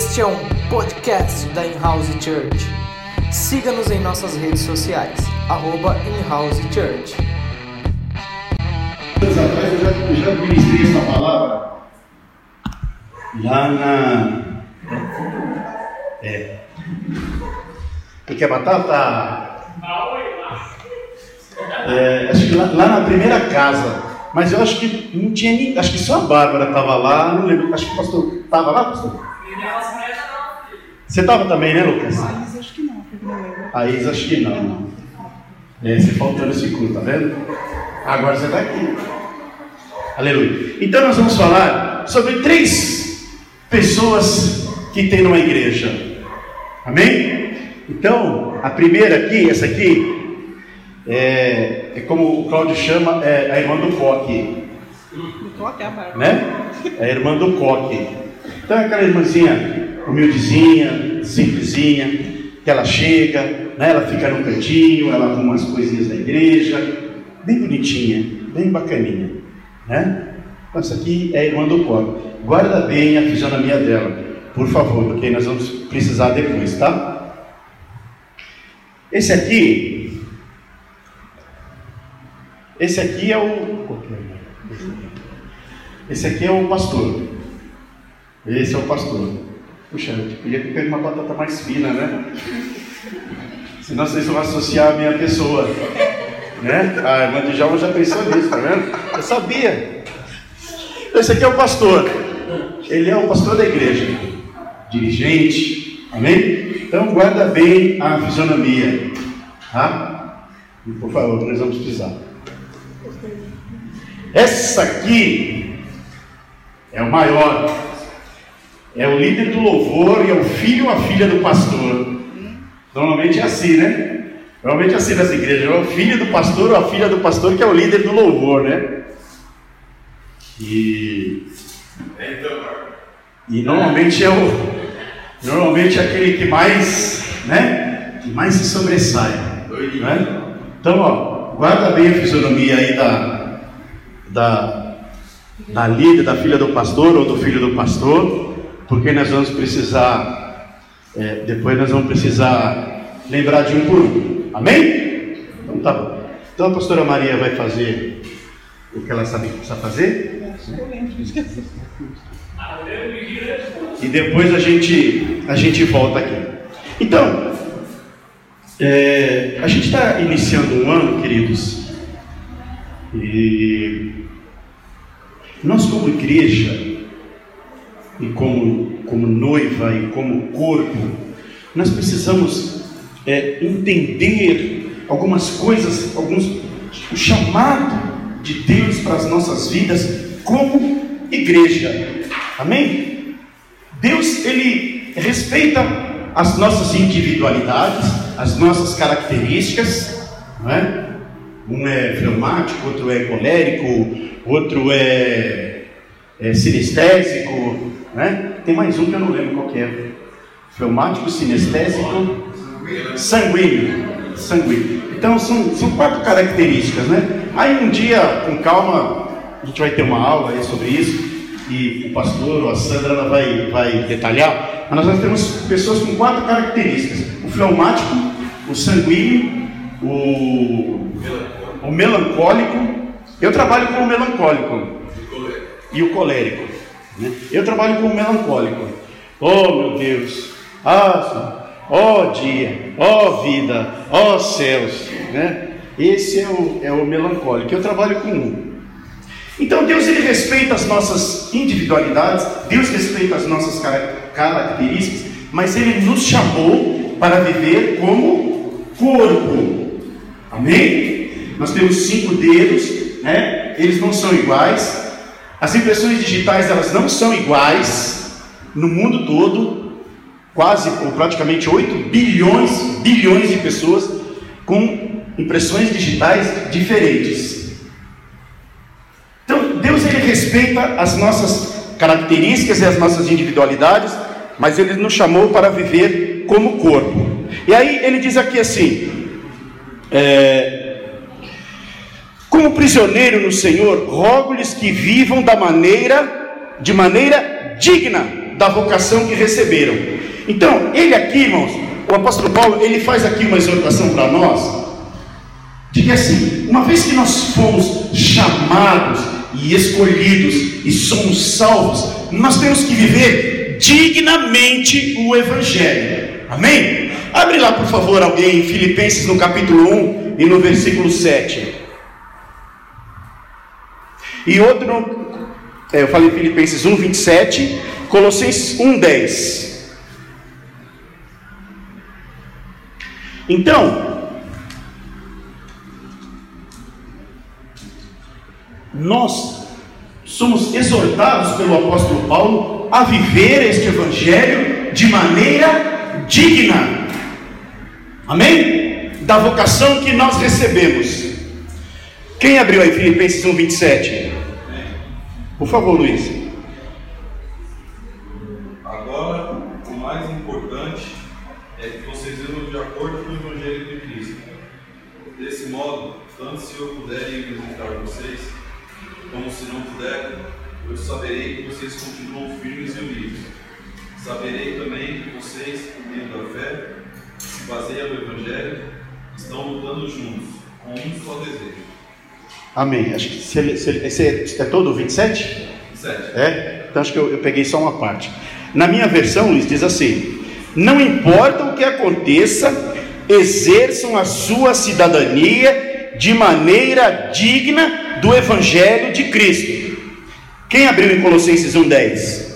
Este é um podcast da In-House Church. Siga-nos em nossas redes sociais, arroba In-House Church. anos atrás eu já, eu já ministrei essa palavra lá na. É. Porque a batata. É, acho que lá, lá na primeira casa. Mas eu acho que não tinha ninguém. Acho que só a Bárbara estava lá. Não lembro. Acho que o pastor estava lá, pastor? Você estava também, né, Lucas? A Isa acho que não. A Isa acho que não. É, você faltou nesse culto, tá vendo? Agora você está aqui. Aleluia. Então nós vamos falar sobre três pessoas que tem numa igreja. Amém? Então, a primeira aqui, essa aqui, é, é como o Cláudio chama, é a irmã do coque, Eu tô aqui a né? É a irmã do coque. Então é aquela irmãzinha humildezinha, simplesinha, que ela chega, né? ela fica no cantinho, ela arruma as coisinhas da igreja, bem bonitinha, bem bacaninha, né? Então, essa aqui é a irmã do coque. Guarda bem a fisionomia dela, por favor, porque nós vamos precisar depois, tá? Esse aqui, esse aqui é o. Esse aqui é o pastor. Esse é o pastor. Puxa, eu podia ter pego uma batata mais fina, né? Senão vocês vão associar a minha pessoa. Né? A irmã de Jalma já pensou nisso, tá vendo? Eu sabia. Esse aqui é o pastor. Ele é o pastor da igreja. Dirigente. Amém? Então guarda bem a fisionomia. Tá? Por favor, nós vamos precisar. Essa aqui é o maior. É o líder do louvor e é o filho ou a filha do pastor. Normalmente é assim, né? Normalmente é assim nessa igreja. É o filho do pastor ou a filha do pastor que é o líder do louvor, né? E, e normalmente é o normalmente é aquele que mais, né? Que mais se sobressai. Né? Então, ó, guarda bem a fisionomia aí da, da, da líder, da filha do pastor ou do filho do pastor, porque nós vamos precisar, é, depois nós vamos precisar lembrar de um por um. Amém? Então tá bom. Então a pastora Maria vai fazer o que ela sabe, fazer. Que lembro, esqueci. E depois a gente, a gente volta aqui. Então, é, a gente está iniciando um ano, queridos, e nós como igreja, e como, como noiva e como corpo, nós precisamos é, entender algumas coisas, alguns, o chamado de Deus para as nossas vidas como igreja. Amém? Deus, Ele respeita as nossas individualidades, as nossas características, não é? Um é fleumático, outro é colérico, outro é, é sinestésico, né? Tem mais um que eu não lembro qual que é. Fleumático, sinestésico, sanguíneo. Sanguíneo. Então são, são quatro características, né? Aí um dia, com calma, a gente vai ter uma aula aí sobre isso e o pastor ou a Sandra ela vai, vai detalhar, mas nós temos pessoas com quatro características: o fleumático, o sanguíneo, o, o melancólico. Eu trabalho com o melancólico e o colérico. Né? Eu trabalho com melancólico. Oh meu Deus! Ah, ó dia, ó vida, ó céus! Né? Esse é o, é o melancólico. Eu trabalho com um. Então Deus ele respeita as nossas individualidades, Deus respeita as nossas cara- características, mas Ele nos chamou para viver como corpo. Amém? Nós temos cinco dedos, né? Eles não são iguais. As impressões digitais elas não são iguais no mundo todo. Quase ou praticamente 8 bilhões, bilhões de pessoas com impressões digitais diferentes. Então, Deus ele respeita as nossas características e as nossas individualidades, mas ele nos chamou para viver como corpo. E aí ele diz aqui assim: é, como prisioneiro no Senhor, rogo-lhes que vivam da maneira, de maneira digna da vocação que receberam. Então, ele aqui, irmãos, o apóstolo Paulo, ele faz aqui uma exortação para nós, de que assim, uma vez que nós fomos chamados e escolhidos e somos salvos, nós temos que viver dignamente o Evangelho. Amém? Abre lá, por favor, alguém, em Filipenses no capítulo 1 e no versículo 7. E outro, é, eu falei Filipenses 1, 27, Colossenses 1, 10. Então, nós somos exortados pelo apóstolo Paulo a viver este evangelho de maneira digna. Amém? Da vocação que nós recebemos. Quem abriu aí Filipenses 1, 27? Por favor, Luiz. Agora, o mais importante é que vocês vivam de acordo com o Evangelho de Cristo. Desse modo, tanto se eu puder ir visitar vocês, como se não puder, eu saberei que vocês continuam firmes e unidos. Saberei também que vocês, por meio da fé, que se baseia no Evangelho, estão lutando juntos, com um só desejo. Amém. Acho que se ele, se ele, esse é todo o 27? Sete. É? Então acho que eu, eu peguei só uma parte. Na minha versão, Luiz, diz assim: Não importa o que aconteça, exerçam a sua cidadania de maneira digna do Evangelho de Cristo. Quem abriu em Colossenses 1,10?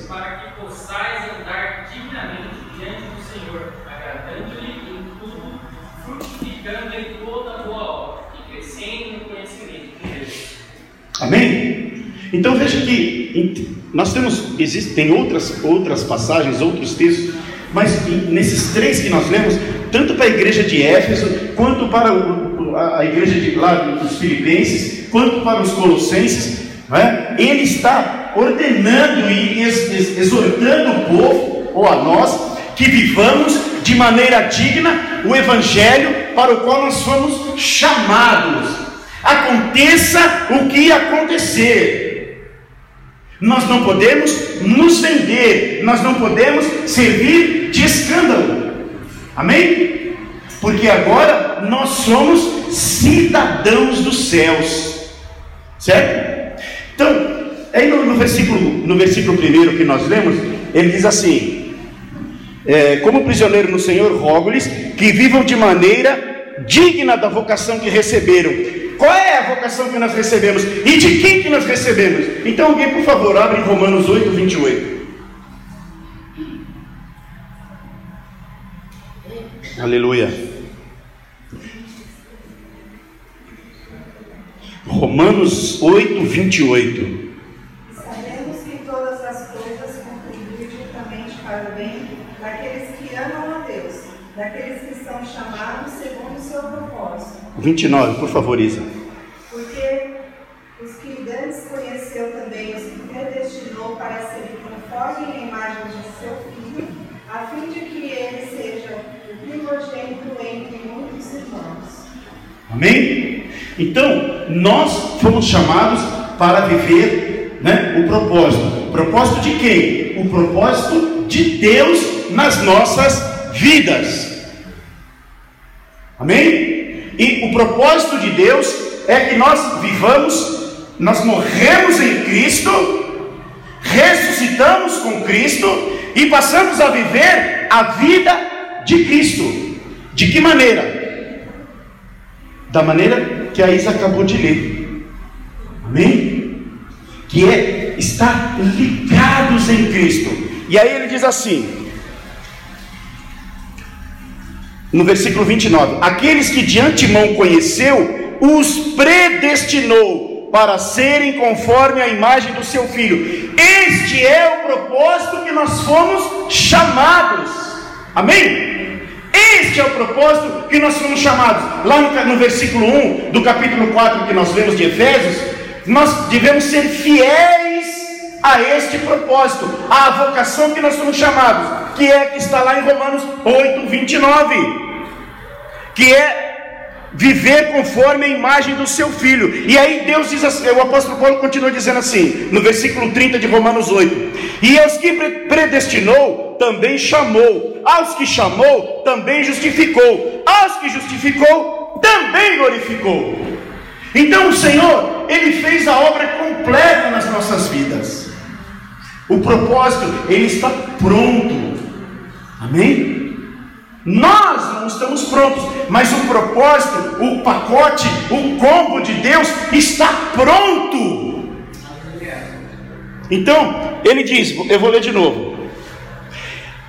Então veja que nós temos, existem outras, outras passagens, outros textos, mas nesses três que nós lemos, tanto para a igreja de Éfeso, quanto para a, igreja de lá dos Filipenses, quanto para os Colossenses, é? ele está ordenando e ex- ex- exortando o povo, ou a nós, que vivamos de maneira digna o Evangelho para o qual nós fomos chamados. Aconteça o que acontecer, nós não podemos nos vender, nós não podemos servir de escândalo, amém? Porque agora nós somos cidadãos dos céus, certo? Então, aí no, no versículo, no versículo primeiro que nós lemos, ele diz assim: é, como prisioneiro no Senhor, rogo-lhes que vivam de maneira digna da vocação que receberam. Qual é a vocação que nós recebemos? E de quem que nós recebemos? Então alguém, por favor, abre em Romanos 8, 28. Aleluia. Romanos 8, 28. Sabemos que todas as coisas contribuem juntamente para o bem daqueles que amam a Deus, daqueles que são chamados segundo o seu propósito. 29, por favor, Isa. Porque os que dantes conheceu também, os que predestinou para serem conforme a imagem de seu filho, a fim de que ele seja o primogênito entre muitos irmãos. Amém? Então, nós fomos chamados para viver né, o propósito. O propósito de quem? O propósito de Deus nas nossas vidas. Amém? E o propósito de Deus é que nós vivamos, nós morremos em Cristo, ressuscitamos com Cristo e passamos a viver a vida de Cristo. De que maneira? da maneira que a Isa acabou de ler. Amém? Que é estar ligados em Cristo. E aí ele diz assim, no versículo 29: Aqueles que de antemão conheceu, os predestinou para serem conforme a imagem do seu filho. Este é o propósito que nós fomos chamados. Amém? Este é o propósito que nós fomos chamados. Lá no, no versículo 1 do capítulo 4 que nós lemos de Efésios, nós devemos ser fiéis a este propósito, à vocação que nós somos chamados, que é que está lá em Romanos 8, 29, que é viver conforme a imagem do seu filho. E aí Deus diz assim, o apóstolo Paulo continua dizendo assim, no versículo 30 de Romanos 8: E aos que predestinou, também chamou, aos que chamou, também justificou, aos que justificou, também glorificou. Então o Senhor, Ele fez a obra completa nas nossas vidas. O propósito, Ele está pronto. Amém? Nós não estamos prontos, mas o propósito, o pacote, o combo de Deus está pronto. Então, ele diz: eu vou ler de novo.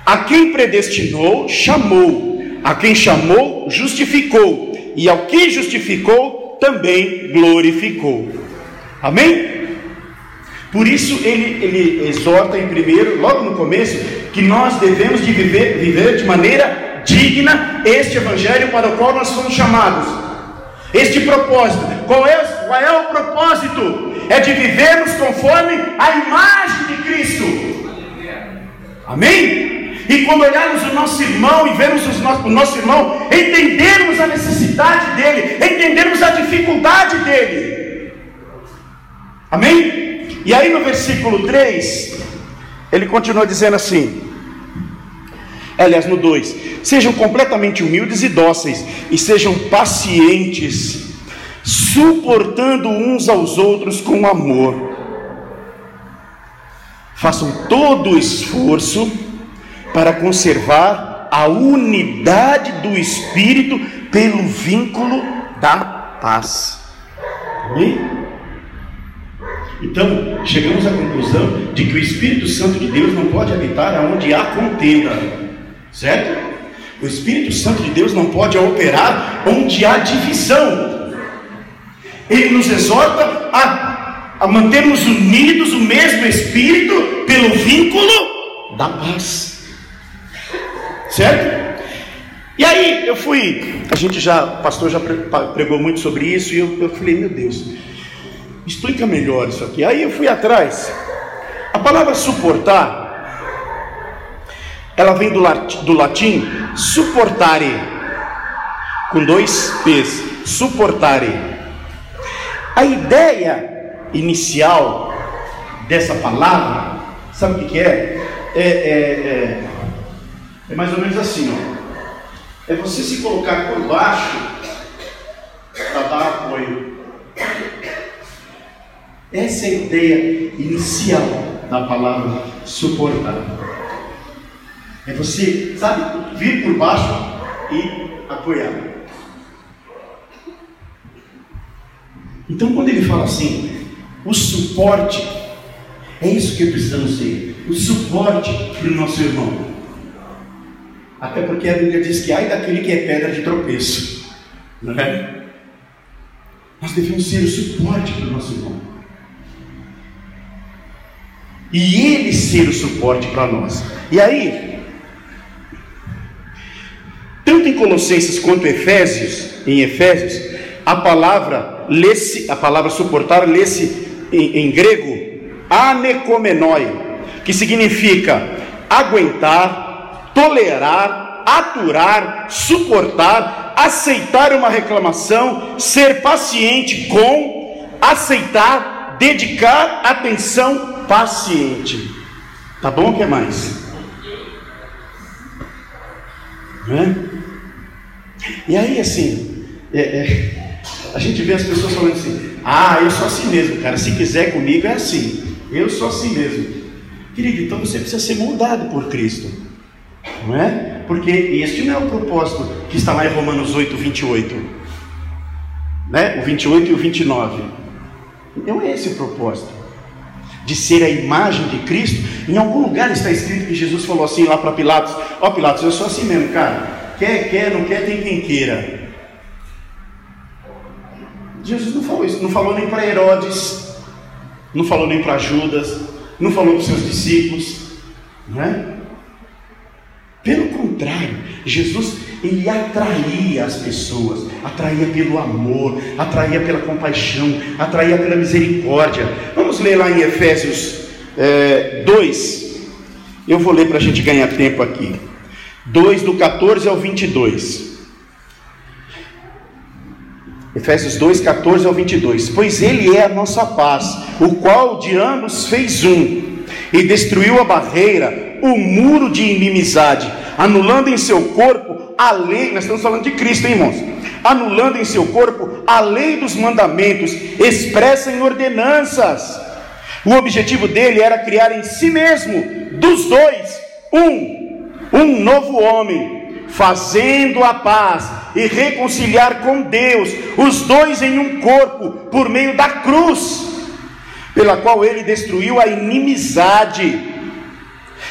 A quem predestinou, chamou, a quem chamou, justificou, e ao que justificou, também glorificou. Amém? Por isso ele, ele exorta em primeiro, logo no começo, que nós devemos de viver, viver de maneira digna este evangelho para o qual nós fomos chamados. Este propósito, qual é, qual é o propósito? É de vivermos conforme a imagem de Cristo. Amém? E quando olharmos o nosso irmão e vermos o nosso irmão, entendermos a necessidade dele, entendermos a dificuldade dele. Amém? E aí no versículo 3, ele continua dizendo assim: aliás, no 2: Sejam completamente humildes e dóceis, e sejam pacientes, suportando uns aos outros com amor. Façam todo o esforço para conservar a unidade do Espírito pelo vínculo da paz. Amém? Então, chegamos à conclusão de que o Espírito Santo de Deus não pode habitar onde há contenda. Certo? O Espírito Santo de Deus não pode operar onde há divisão. Ele nos exorta a, a mantermos unidos o mesmo Espírito pelo vínculo da paz. Certo? E aí eu fui, a gente já, o pastor já pregou muito sobre isso, e eu, eu falei, meu Deus, explica melhor isso aqui. Aí eu fui atrás. A palavra suportar ela vem do, latim, do latim suportare, com dois P's, suportare. A ideia inicial dessa palavra, sabe o que, é? É, é, é? é mais ou menos assim, ó. É você se colocar por baixo para dar apoio. Essa é a ideia inicial da palavra suportar. É você, sabe, vir por baixo e apoiar. Então, quando ele fala assim, o suporte, é isso que precisamos ser: o suporte para o nosso irmão. Até porque a Bíblia diz que ai daquele que é pedra de tropeço, não é? Nós devemos ser o suporte para o nosso irmão. E ele ser o suporte para nós. E aí, tanto em Colossenses quanto em Efésios, em Efésios, a palavra lê-se, a palavra suportar lê-se em, em grego anekomenoi, que significa aguentar, tolerar, aturar, suportar, aceitar uma reclamação, ser paciente com, aceitar, dedicar atenção paciente. Tá bom? O que mais? Né? E aí, assim, é, é, a gente vê as pessoas falando assim: ah, eu sou assim mesmo, cara, se quiser comigo é assim, eu sou assim mesmo. Querido, então você precisa ser moldado por Cristo, não é? Porque este não é o propósito que está lá em Romanos 8, 28, né? o 28 e o 29. Não é esse o propósito de ser a imagem de Cristo. Em algum lugar está escrito que Jesus falou assim lá para Pilatos: Ó oh, Pilatos, eu sou assim mesmo, cara. Quer, quer, não quer, tem quem queira. Jesus não falou isso, não falou nem para Herodes, não falou nem para Judas, não falou para os seus discípulos, não é? Pelo contrário, Jesus ele atraía as pessoas, atraía pelo amor, atraía pela compaixão, atraía pela misericórdia. Vamos ler lá em Efésios é, 2. Eu vou ler para a gente ganhar tempo aqui. 2 do 14 ao 22. Efésios 2, 14 ao 22. Pois ele é a nossa paz, o qual de ambos fez um, e destruiu a barreira, o muro de inimizade, anulando em seu corpo a lei. Nós estamos falando de Cristo, hein, irmãos? Anulando em seu corpo a lei dos mandamentos, expressa em ordenanças. O objetivo dele era criar em si mesmo, dos dois, um, um novo homem fazendo a paz e reconciliar com Deus, os dois em um corpo, por meio da cruz, pela qual ele destruiu a inimizade.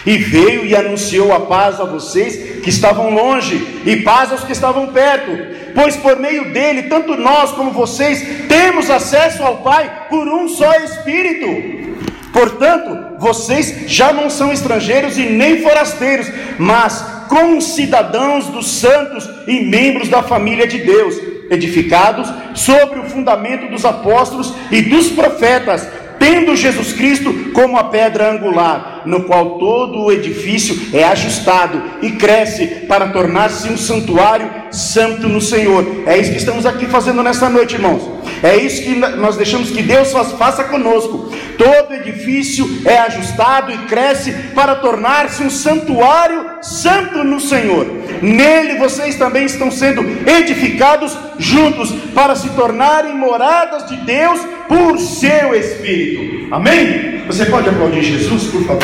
E veio e anunciou a paz a vocês que estavam longe, e paz aos que estavam perto, pois por meio dele, tanto nós como vocês, temos acesso ao Pai por um só Espírito. Portanto, vocês já não são estrangeiros e nem forasteiros, mas concidadãos dos santos e membros da família de Deus, edificados sobre o fundamento dos apóstolos e dos profetas, tendo Jesus Cristo como a pedra angular, no qual todo o edifício é ajustado e cresce para tornar-se um santuário santo no Senhor. É isso que estamos aqui fazendo nessa noite, irmãos. É isso que nós deixamos que Deus faça conosco. Todo edifício é ajustado e cresce para tornar-se um santuário santo no Senhor. Nele vocês também estão sendo edificados juntos para se tornarem moradas de Deus por seu Espírito. Amém? Você pode aplaudir Jesus, por favor?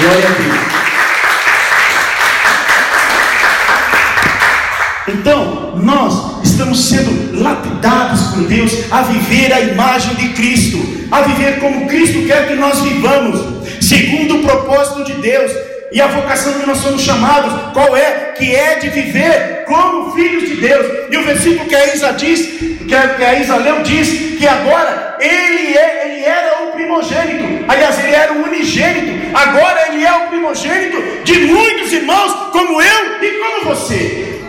Glória a Deus. Então, nós estamos sendo lapidados por Deus a viver a imagem de Cristo, a viver como Cristo quer que nós vivamos, segundo o propósito de Deus e a vocação que nós somos chamados, qual é? Que é de viver como filhos de Deus. E o versículo que a Isa diz, que a, que a Isa leu diz que agora ele, é, ele era o primogênito, aliás, ele era o unigênito, agora ele é o primogênito de muitos irmãos, como eu e como você.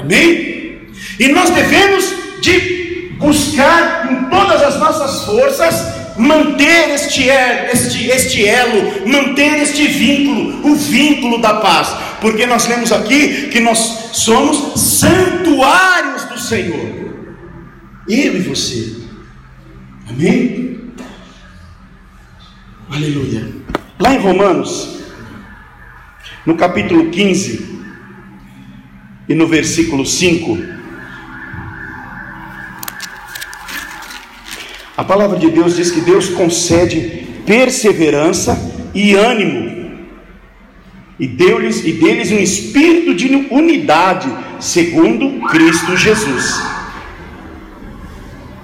Amém? E nós devemos de buscar com todas as nossas forças manter este, este, este elo, manter este vínculo, o vínculo da paz, porque nós lemos aqui que nós somos santuários do Senhor, eu e você, amém? Aleluia. Lá em Romanos, no capítulo 15 e no versículo 5, A palavra de Deus diz que Deus concede perseverança e ânimo, e deu-lhes e deles um espírito de unidade, segundo Cristo Jesus.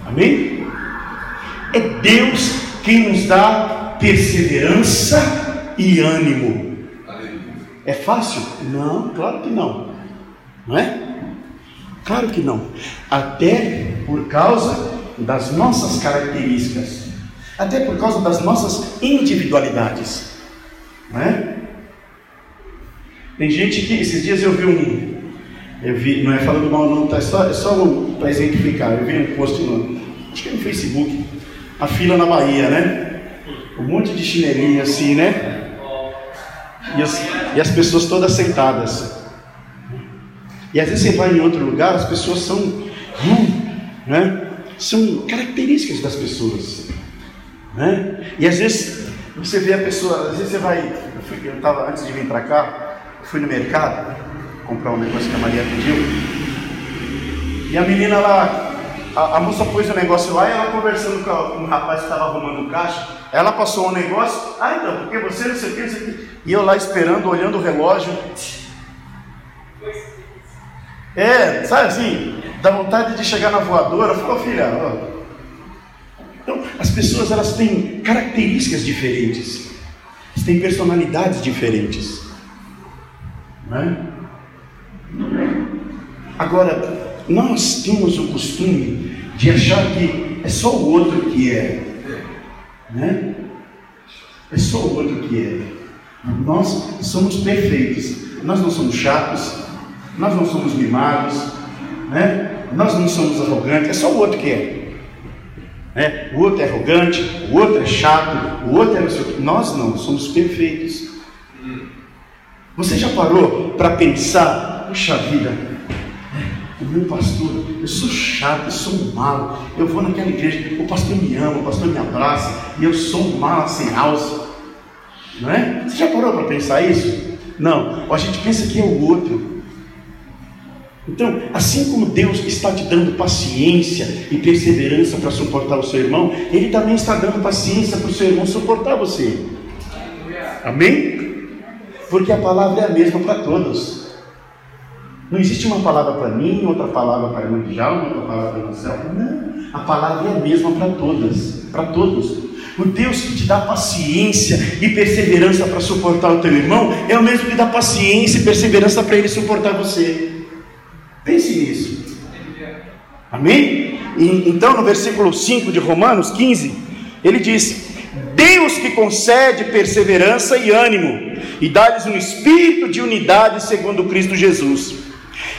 Amém? É Deus quem nos dá perseverança e ânimo. É fácil? Não, claro que não. Não é? Claro que não. Até por causa das nossas características, até por causa das nossas individualidades. Não é? Tem gente que, esses dias eu vi um, eu vi, não é falando mal não, tá, é só, é só um, para exemplificar, eu vi um post no, acho que é no Facebook, a fila na Bahia, né? Um monte de chinelinho assim, né? E as, e as pessoas todas sentadas. E às vezes você vai em outro lugar, as pessoas são, hum, né? são características das pessoas. Né? E às vezes você vê a pessoa, às vezes você vai. Eu estava antes de vir para cá, fui no mercado comprar um negócio que a Maria pediu. E a menina lá, a, a moça pôs o negócio lá e ela conversando com, a, com o rapaz que estava arrumando o caixa. Ela passou um negócio, ah então, porque você não sei o que, não sei o que. E eu lá esperando, olhando o relógio. É, sabe assim, dá vontade de chegar na voadora. Falou, filha, ó. Então, as pessoas elas têm características diferentes, elas têm personalidades diferentes. Não é? Agora, nós temos o costume de achar que é só o outro que é. Né? É só o outro que é. Nós somos perfeitos. Nós não somos chatos, nós não somos mimados, né? nós não somos arrogantes, é só o outro que é. Né? O outro é arrogante, o outro é chato, o outro é. Nós não, somos perfeitos. Você já parou para pensar, puxa vida, o meu pastor, eu sou chato, eu sou malo. Eu vou naquela igreja, o pastor me ama, o pastor me abraça, e eu sou um mala sem alça. Não é? Você já parou para pensar isso? Não. A gente pensa que é o outro. Então, assim como Deus está te dando paciência e perseverança para suportar o seu irmão, Ele também está dando paciência para o seu irmão suportar você. Amém? Porque a palavra é a mesma para todos. Não existe uma palavra para mim, outra palavra para a Djalma, outra palavra para o céu. Não. A palavra é a mesma para todas, para todos. O Deus que te dá paciência e perseverança para suportar o teu irmão é o mesmo que dá paciência e perseverança para ele suportar você. Pense nisso. Amém? E, então, no versículo 5 de Romanos 15, ele diz: Deus que concede perseverança e ânimo, e dá-lhes um espírito de unidade segundo Cristo Jesus.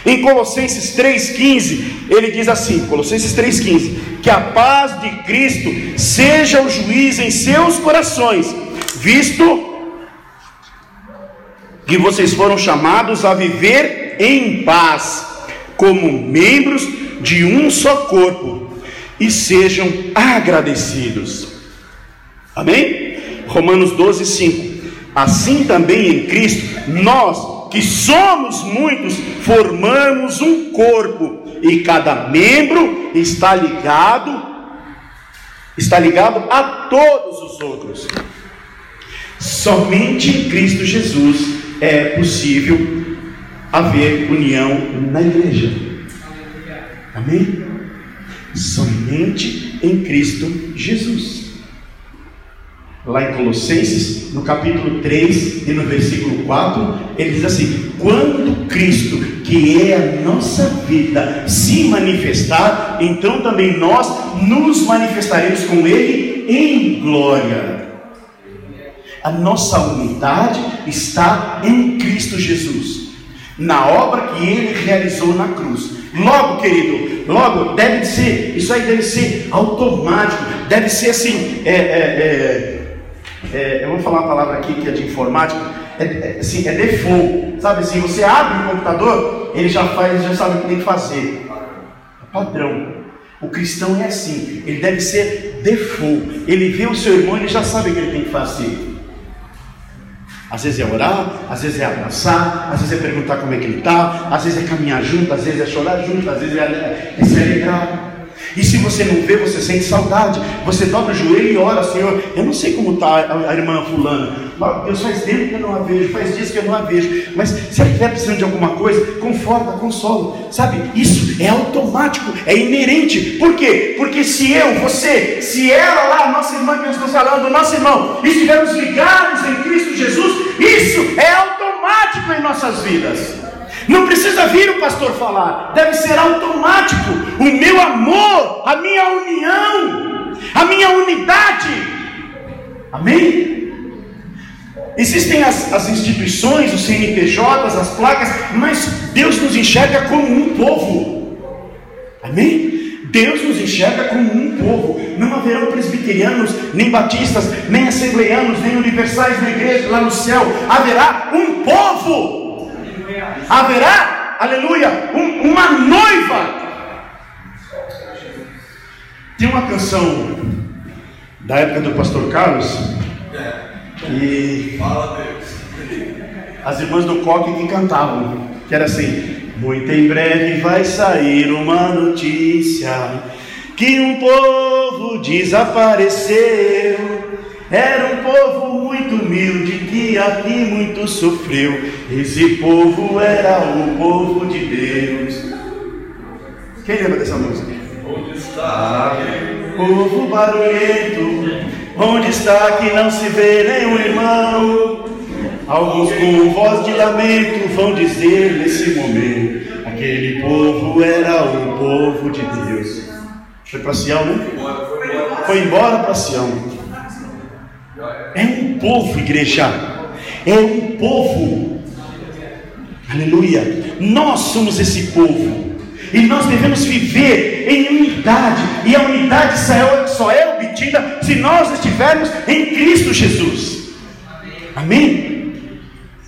Em Colossenses 3,15, ele diz assim: Colossenses 3,15: Que a paz de Cristo seja o juiz em seus corações, visto que vocês foram chamados a viver em paz, como membros de um só corpo, e sejam agradecidos. Amém? Romanos 12, 5. Assim também em Cristo, nós que somos muitos, formamos um corpo e cada membro está ligado está ligado a todos os outros. Somente em Cristo Jesus é possível haver união na igreja. Amém? Somente em Cristo Jesus lá em Colossenses, no capítulo 3 e no versículo 4, ele diz assim: Quando Cristo, que é a nossa vida, se manifestar, então também nós nos manifestaremos com Ele em glória. A nossa unidade está em Cristo Jesus, na obra que Ele realizou na cruz. Logo, querido, logo deve ser, isso aí deve ser automático, deve ser assim, é, é, é é, eu vou falar uma palavra aqui que é de informática, é, é, assim, é default, sabe assim, você abre o computador, ele já faz, já sabe o que tem que fazer. É padrão. O cristão é assim, ele deve ser default. Ele vê o seu irmão, ele já sabe o que ele tem que fazer. Às vezes é orar, às vezes é abraçar, às vezes é perguntar como é que ele está, às vezes é caminhar junto, às vezes é chorar junto, às vezes é, é se alegrar. E se você não vê, você sente saudade. Você dobra o joelho e ora, Senhor. Eu não sei como está a, irmã fulana. Deus faz tempo que eu não a vejo, faz dias que eu não a vejo. Mas se ela estiver precisando de alguma coisa, conforta, consola. Sabe? Isso é automático, é inerente. Por quê? Porque se eu, você, se ela lá, nossa irmã que nós estamos falando, nosso irmão, estivermos ligados em Cristo Jesus, isso é automático em nossas vidas. Não precisa vir o pastor falar, deve ser automático. O meu amor, a minha união, a minha unidade. Amém? Existem as, as instituições, os CNPJs, as placas, mas Deus nos enxerga como um povo. Amém? Deus nos enxerga como um povo. Não haverão presbiterianos, nem batistas, nem assembleianos, nem universais na igreja lá no céu. Haverá um povo haverá, aleluia, um, uma noiva. Tem uma canção da época do pastor Carlos e as irmãs do coque que cantavam, que era assim: muito em breve vai sair uma notícia que um povo desapareceu era um povo muito humilde que aqui muito sofreu. Esse povo era o povo de Deus. Quem lembra dessa música? Onde está? Povo barulhento, onde está que não se vê nenhum irmão? Alguns com voz de lamento vão dizer nesse momento: aquele povo era o povo de Deus. Foi para Sião, né? Foi embora para Sião. É um povo, igreja. É um povo. Aleluia. Nós somos esse povo. E nós devemos viver em unidade. E a unidade só é obtida se nós estivermos em Cristo Jesus. Amém?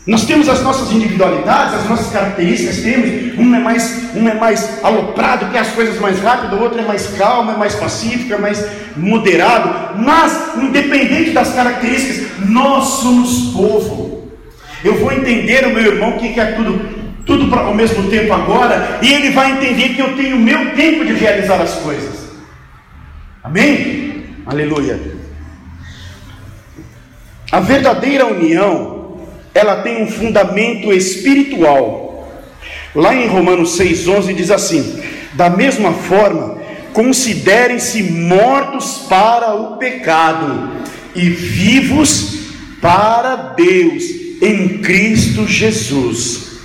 Nós temos as nossas individualidades, as nossas características, temos. Um é mais, um é mais aloprado, quer as coisas mais rápido, o outro é mais calmo, é mais pacífico, é mais moderado. Mas, independente das características, nós somos povo. Eu vou entender o meu irmão que quer tudo, tudo pra, ao mesmo tempo agora, e ele vai entender que eu tenho o meu tempo de realizar as coisas. Amém? Aleluia. A verdadeira união ela tem um fundamento espiritual. Lá em Romanos 6,11 diz assim: da mesma forma, considerem-se mortos para o pecado e vivos para Deus em Cristo Jesus.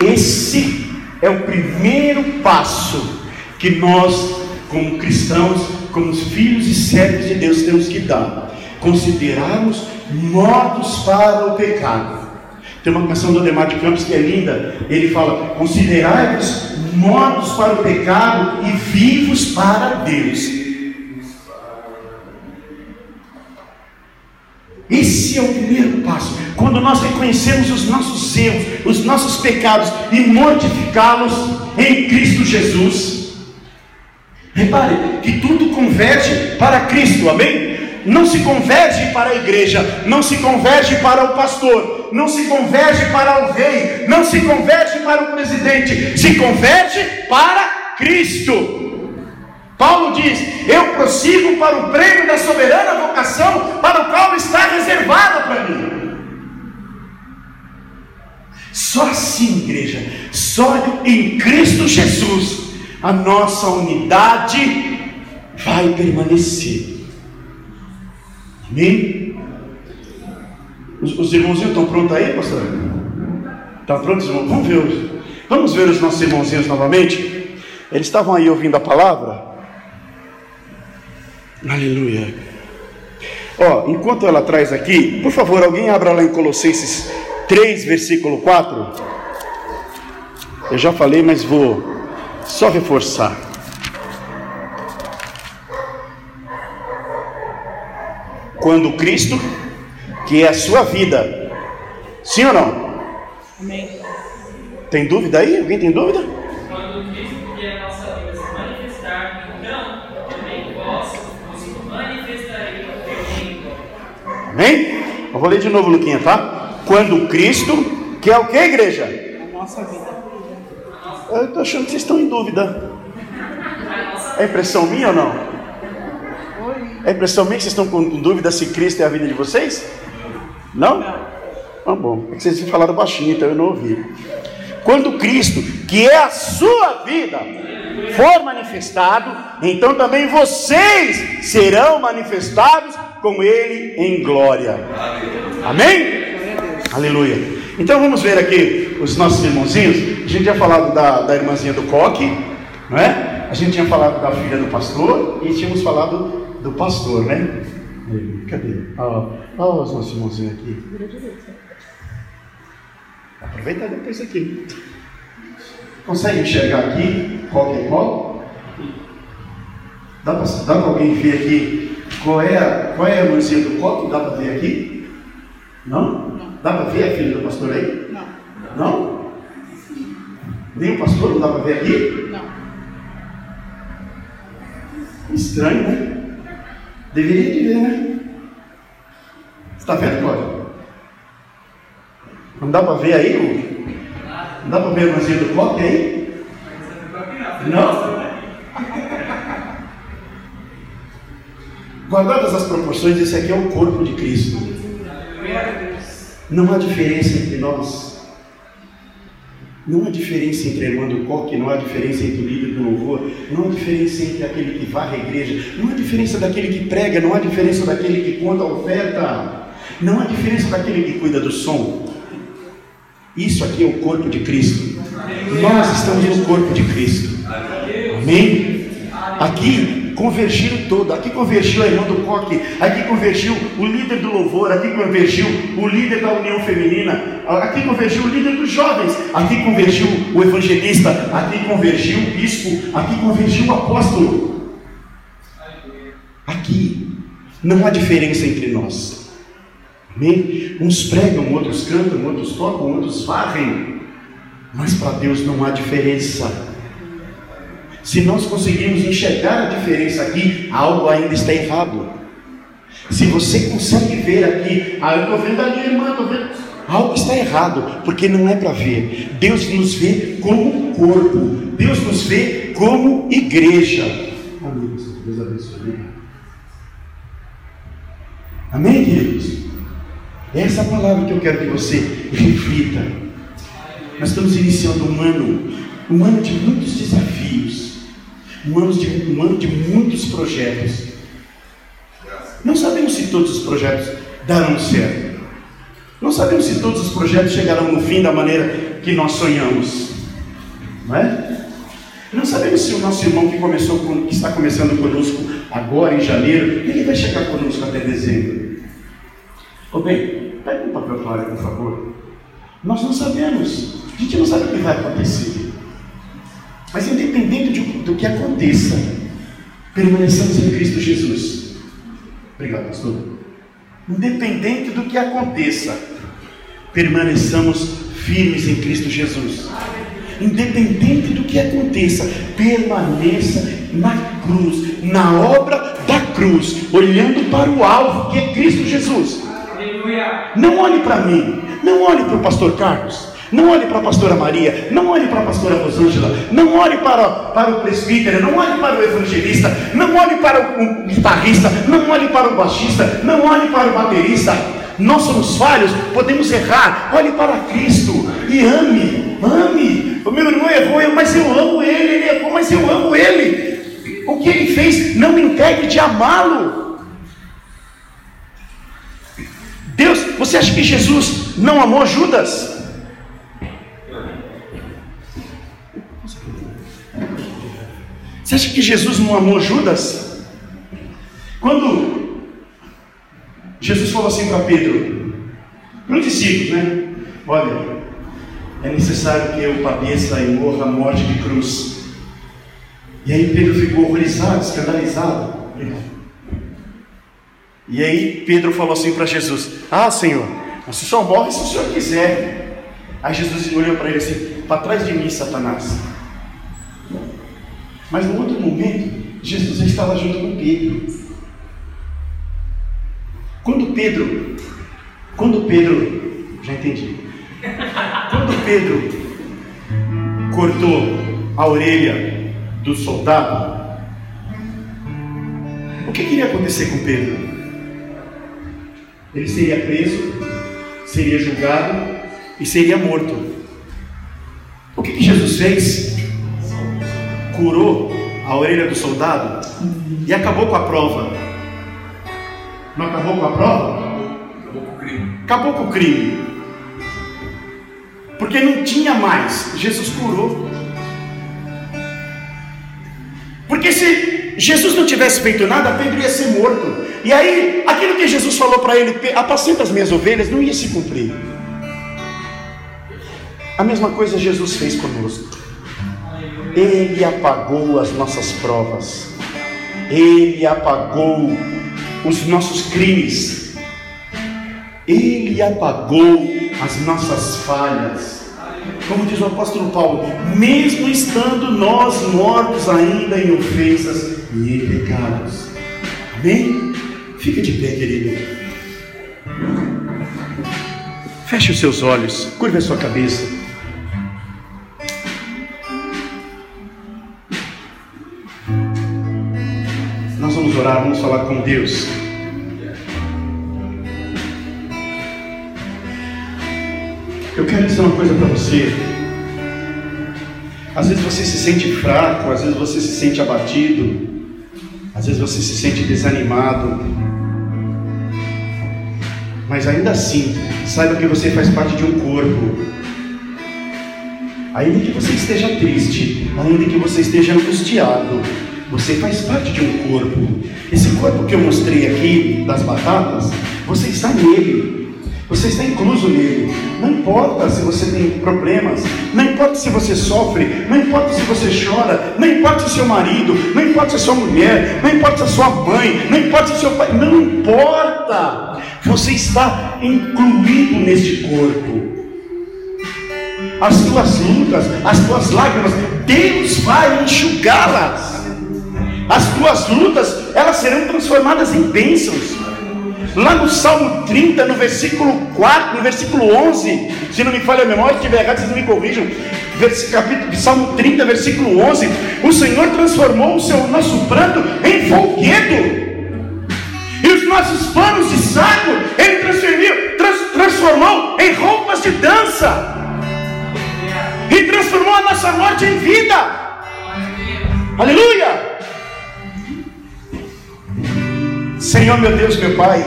Esse é o primeiro passo que nós, como cristãos, como filhos e servos de Deus, temos que dar. Considerarmos mortos para o pecado. Tem uma canção do Ademar de Campos que é linda. Ele fala: Considerai-vos mortos para o pecado e vivos para Deus. Esse é o primeiro passo. Quando nós reconhecemos os nossos erros, os nossos pecados e mortificá-los em Cristo Jesus. Repare que tudo converge para Cristo, amém? não se converge para a igreja, não se converge para o pastor, não se converge para o rei, não se converge para o presidente, se converge para Cristo. Paulo diz: Eu prossigo para o prêmio da soberana vocação para o qual está reservada para mim. Só assim, igreja, só em Cristo Jesus, a nossa unidade vai permanecer. Amém? Os, os irmãozinhos estão prontos aí, pastor? Estão prontos, irmãos? Vamos ver, os, vamos ver os nossos irmãozinhos novamente? Eles estavam aí ouvindo a palavra? Aleluia. Ó, enquanto ela traz aqui, por favor, alguém abra lá em Colossenses 3, versículo 4. Eu já falei, mas vou só reforçar. quando Cristo, que é a sua vida, sim ou não? Amém. Tem dúvida aí? Alguém tem dúvida? Quando Cristo, que é a nossa vida, se manifestar, então também vós vos manifestareis também. Amém? Eu vou ler de novo, Luquinha, tá? Quando Cristo, que é o que, igreja? A nossa vida. Eu estou achando que vocês estão em dúvida. É impressão minha ou não? É impressão minha que vocês estão com dúvida se Cristo é a vida de vocês? Não? Ah, bom. É que vocês falaram baixinho, então eu não ouvi. Quando Cristo, que é a sua vida, for manifestado, então também vocês serão manifestados com Ele em glória. Amém? Aleluia. Então vamos ver aqui os nossos irmãozinhos. A gente tinha falado da, da irmãzinha do coque, não é? A gente tinha falado da filha do pastor e tínhamos falado do pastor, né? Cadê? Olha os nossos irmãozinhos aqui. Aproveita depois aqui. Consegue enxergar aqui qual que é qual? Dá para alguém ver aqui qual é a, qual é a irmãzinha do coque? Dá para ver aqui? Não? não. Dá para ver a filha do pastor aí? Não. Não? Nem o pastor não dá para ver aqui? Não. Estranho, né? Deveria de ver, né? Você está vendo, Cláudio? Não dá para ver aí? Não dá para ver a irmãzinha do coque aí? Não? Guardadas as proporções, esse aqui é o corpo de Cristo. Não há diferença entre nós. Não há diferença entre a irmã do coque, não há diferença entre o líder do louvor, não há diferença entre aquele que varre a igreja, não há diferença daquele que prega, não há diferença daquele que conta a oferta, não há diferença daquele que cuida do som. Isso aqui é o corpo de Cristo. Nós estamos no corpo de Cristo. Amém? Aqui convergiram todo. Aqui convergiu a irmã do coque, aqui convergiu o líder do louvor, aqui convergiu o líder da união feminina, aqui convergiu o líder dos jovens, aqui convergiu o evangelista, aqui convergiu o bispo, aqui convergiu o apóstolo. Aqui não há diferença entre nós. Amém? Uns pregam, outros cantam, outros tocam, outros varrem. Mas para Deus não há diferença. Se nós conseguirmos enxergar a diferença aqui, algo ainda está errado. Se você consegue ver aqui, ah, eu estou vendo ali, irmã, estou vendo. Algo está errado, porque não é para ver. Deus nos vê como corpo, Deus nos vê como igreja. Amém, Deus abençoe. Amém, queridos? Essa é a palavra que eu quero que você reflita. Nós estamos iniciando um ano, um ano de muitos desafios, um ano de, um ano de muitos projetos. Não sabemos se todos os projetos darão certo. Não sabemos se todos os projetos chegarão no fim da maneira que nós sonhamos. Não é? Não sabemos se o nosso irmão que começou que está começando conosco agora em janeiro, ele vai chegar conosco até dezembro. Ô bem, pega um papel claro, por favor. Nós não sabemos. A gente não sabe o que vai acontecer. Mas independente de, do que aconteça, permaneçamos em Cristo Jesus. Obrigado, pastor independente do que aconteça, permaneçamos firmes em Cristo Jesus. Independente do que aconteça, permaneça na cruz, na obra da cruz, olhando para o alvo que é Cristo Jesus. Não olhe para mim, não olhe para o pastor Carlos, não olhe para a pastora Maria, não olhe para a pastora Rosângela, não olhe para, para o presbítero, não olhe para o evangelista, não olhe para o guitarrista, não olhe para o baixista, não olhe para o baterista. Nós somos falhos, podemos errar. Olhe para Cristo e ame, ame. O meu irmão errou, mas eu amo ele, ele errou, mas eu amo ele. O que ele fez não me impede de amá-lo. Deus, você acha que Jesus não amou Judas? Você acha que Jesus não amou Judas? Quando Jesus falou assim para Pedro, para o discípulo, né? Olha, é necessário que eu padeça e morra a morte de cruz. E aí Pedro ficou horrorizado, escandalizado. E aí Pedro falou assim para Jesus: Ah, Senhor, se só morre se o Senhor quiser. Aí Jesus olhou para ele assim: Para trás de mim, Satanás. Mas no outro momento, Jesus estava junto com Pedro. Quando Pedro, quando Pedro, já entendi. Quando Pedro cortou a orelha do soldado, o que iria acontecer com Pedro? Ele seria preso, seria julgado e seria morto. O que, que Jesus fez? Curou a orelha do soldado e acabou com a prova. Não acabou com a prova? Acabou com o crime. Acabou com o crime. Porque não tinha mais. Jesus curou. Porque se Jesus não tivesse feito nada, Pedro ia ser morto. E aí, aquilo que Jesus falou para ele, apacenta as minhas ovelhas, não ia se cumprir. A mesma coisa Jesus fez conosco. Ele apagou as nossas provas, Ele apagou os nossos crimes, Ele apagou as nossas falhas. Como diz o apóstolo Paulo, mesmo estando nós mortos ainda em ofensas e em pecados. Amém? Fica de pé, querido. Feche os seus olhos, curva a sua cabeça. Orar, vamos falar com Deus. Eu quero dizer uma coisa para você. Às vezes você se sente fraco, às vezes você se sente abatido, às vezes você se sente desanimado. Mas ainda assim, saiba que você faz parte de um corpo. Ainda que você esteja triste, ainda que você esteja angustiado, você faz parte de um corpo. Esse corpo que eu mostrei aqui, das batatas, você está nele. Você está incluso nele. Não importa se você tem problemas, não importa se você sofre, não importa se você chora, não importa se seu marido, não importa se sua mulher, não importa se sua mãe, não importa se seu pai, não importa você está incluído neste corpo. As tuas lutas, as tuas lágrimas, Deus vai enxugá-las. As tuas lutas, elas serão transformadas em bênçãos. Lá no Salmo 30, no versículo 4, no versículo 11, se não me falha a memória, se estiver errado, vocês me corrijam. Capítulo, Salmo 30, versículo 11: O Senhor transformou o seu nosso pranto em folguedo, e os nossos panos de saco Ele transformou, trans, transformou em roupas de dança, e transformou a nossa morte em vida. Aleluia! Senhor, meu Deus, meu Pai,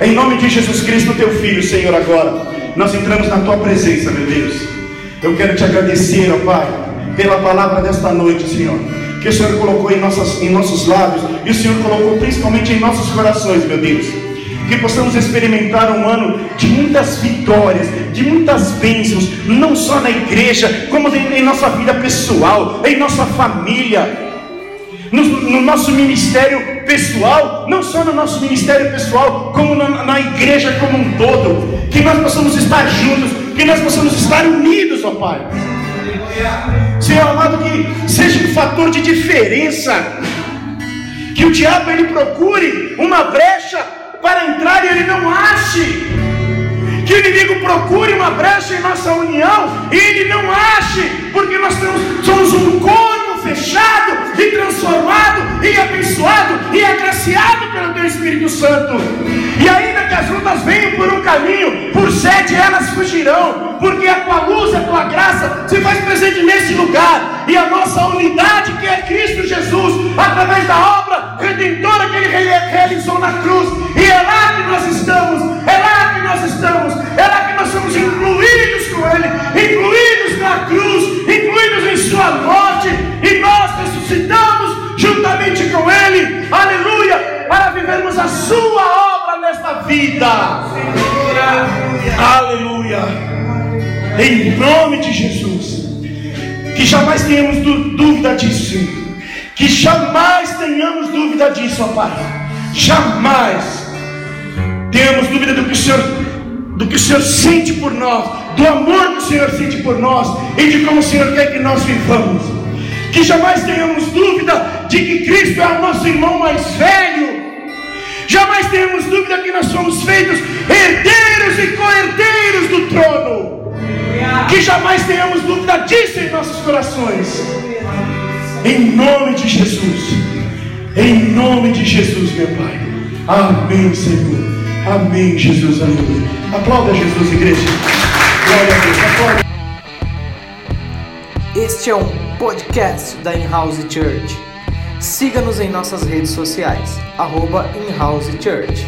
em nome de Jesus Cristo, teu Filho, Senhor, agora, nós entramos na tua presença, meu Deus. Eu quero te agradecer, ó Pai, pela palavra desta noite, Senhor, que o Senhor colocou em, nossas, em nossos lábios e o Senhor colocou principalmente em nossos corações, meu Deus. Que possamos experimentar um ano de muitas vitórias, de muitas bênçãos, não só na igreja, como em nossa vida pessoal, em nossa família no, no, nosso ministério pessoal, não só no nosso ministério pessoal, como na, na, igreja como um todo, que nós possamos estar juntos, que nós possamos estar unidos, ó Pai. Senhor amado, que seja um fator de diferença, que o diabo ele procure uma brecha para entrar e ele não ache. Que o inimigo procure uma brecha em nossa união e ele não ache, porque nós somos um corpo fechado e transformado e abençoado e agraciado pelo teu Espírito Santo. E ainda que as lutas venham por um caminho, por sete elas fugirão, porque a tua luz, a tua graça se faz presente nesse lugar, e a nossa unidade que é Cristo Jesus, através da obra redentora que Ele realizou na cruz, e é lá que nós estamos, é lá que nós estamos, é lá que nós somos incluídos com Ele, incluídos na cruz, a Sua obra nesta vida. Aleluia. Em nome de Jesus. Que jamais tenhamos dúvida disso. Que jamais tenhamos dúvida disso, ó Pai. Jamais tenhamos dúvida do que o Senhor, do que o Senhor sente por nós, do amor que o Senhor sente por nós e de como o Senhor quer que nós vivamos. Que jamais tenhamos dúvida de que Cristo é o nosso irmão mais velho. Jamais tenhamos dúvida que nós somos feitos herdeiros e co-herdeiros do trono. Que jamais tenhamos dúvida disso em nossos corações. Em nome de Jesus. Em nome de Jesus, meu Pai. Amém, Senhor. Amém, Jesus. Aleluia. Aplauda Jesus, igreja. Glória a Deus. Aplauda. Este é um podcast da In-House Church. Siga-nos em nossas redes sociais, arroba In-House Church.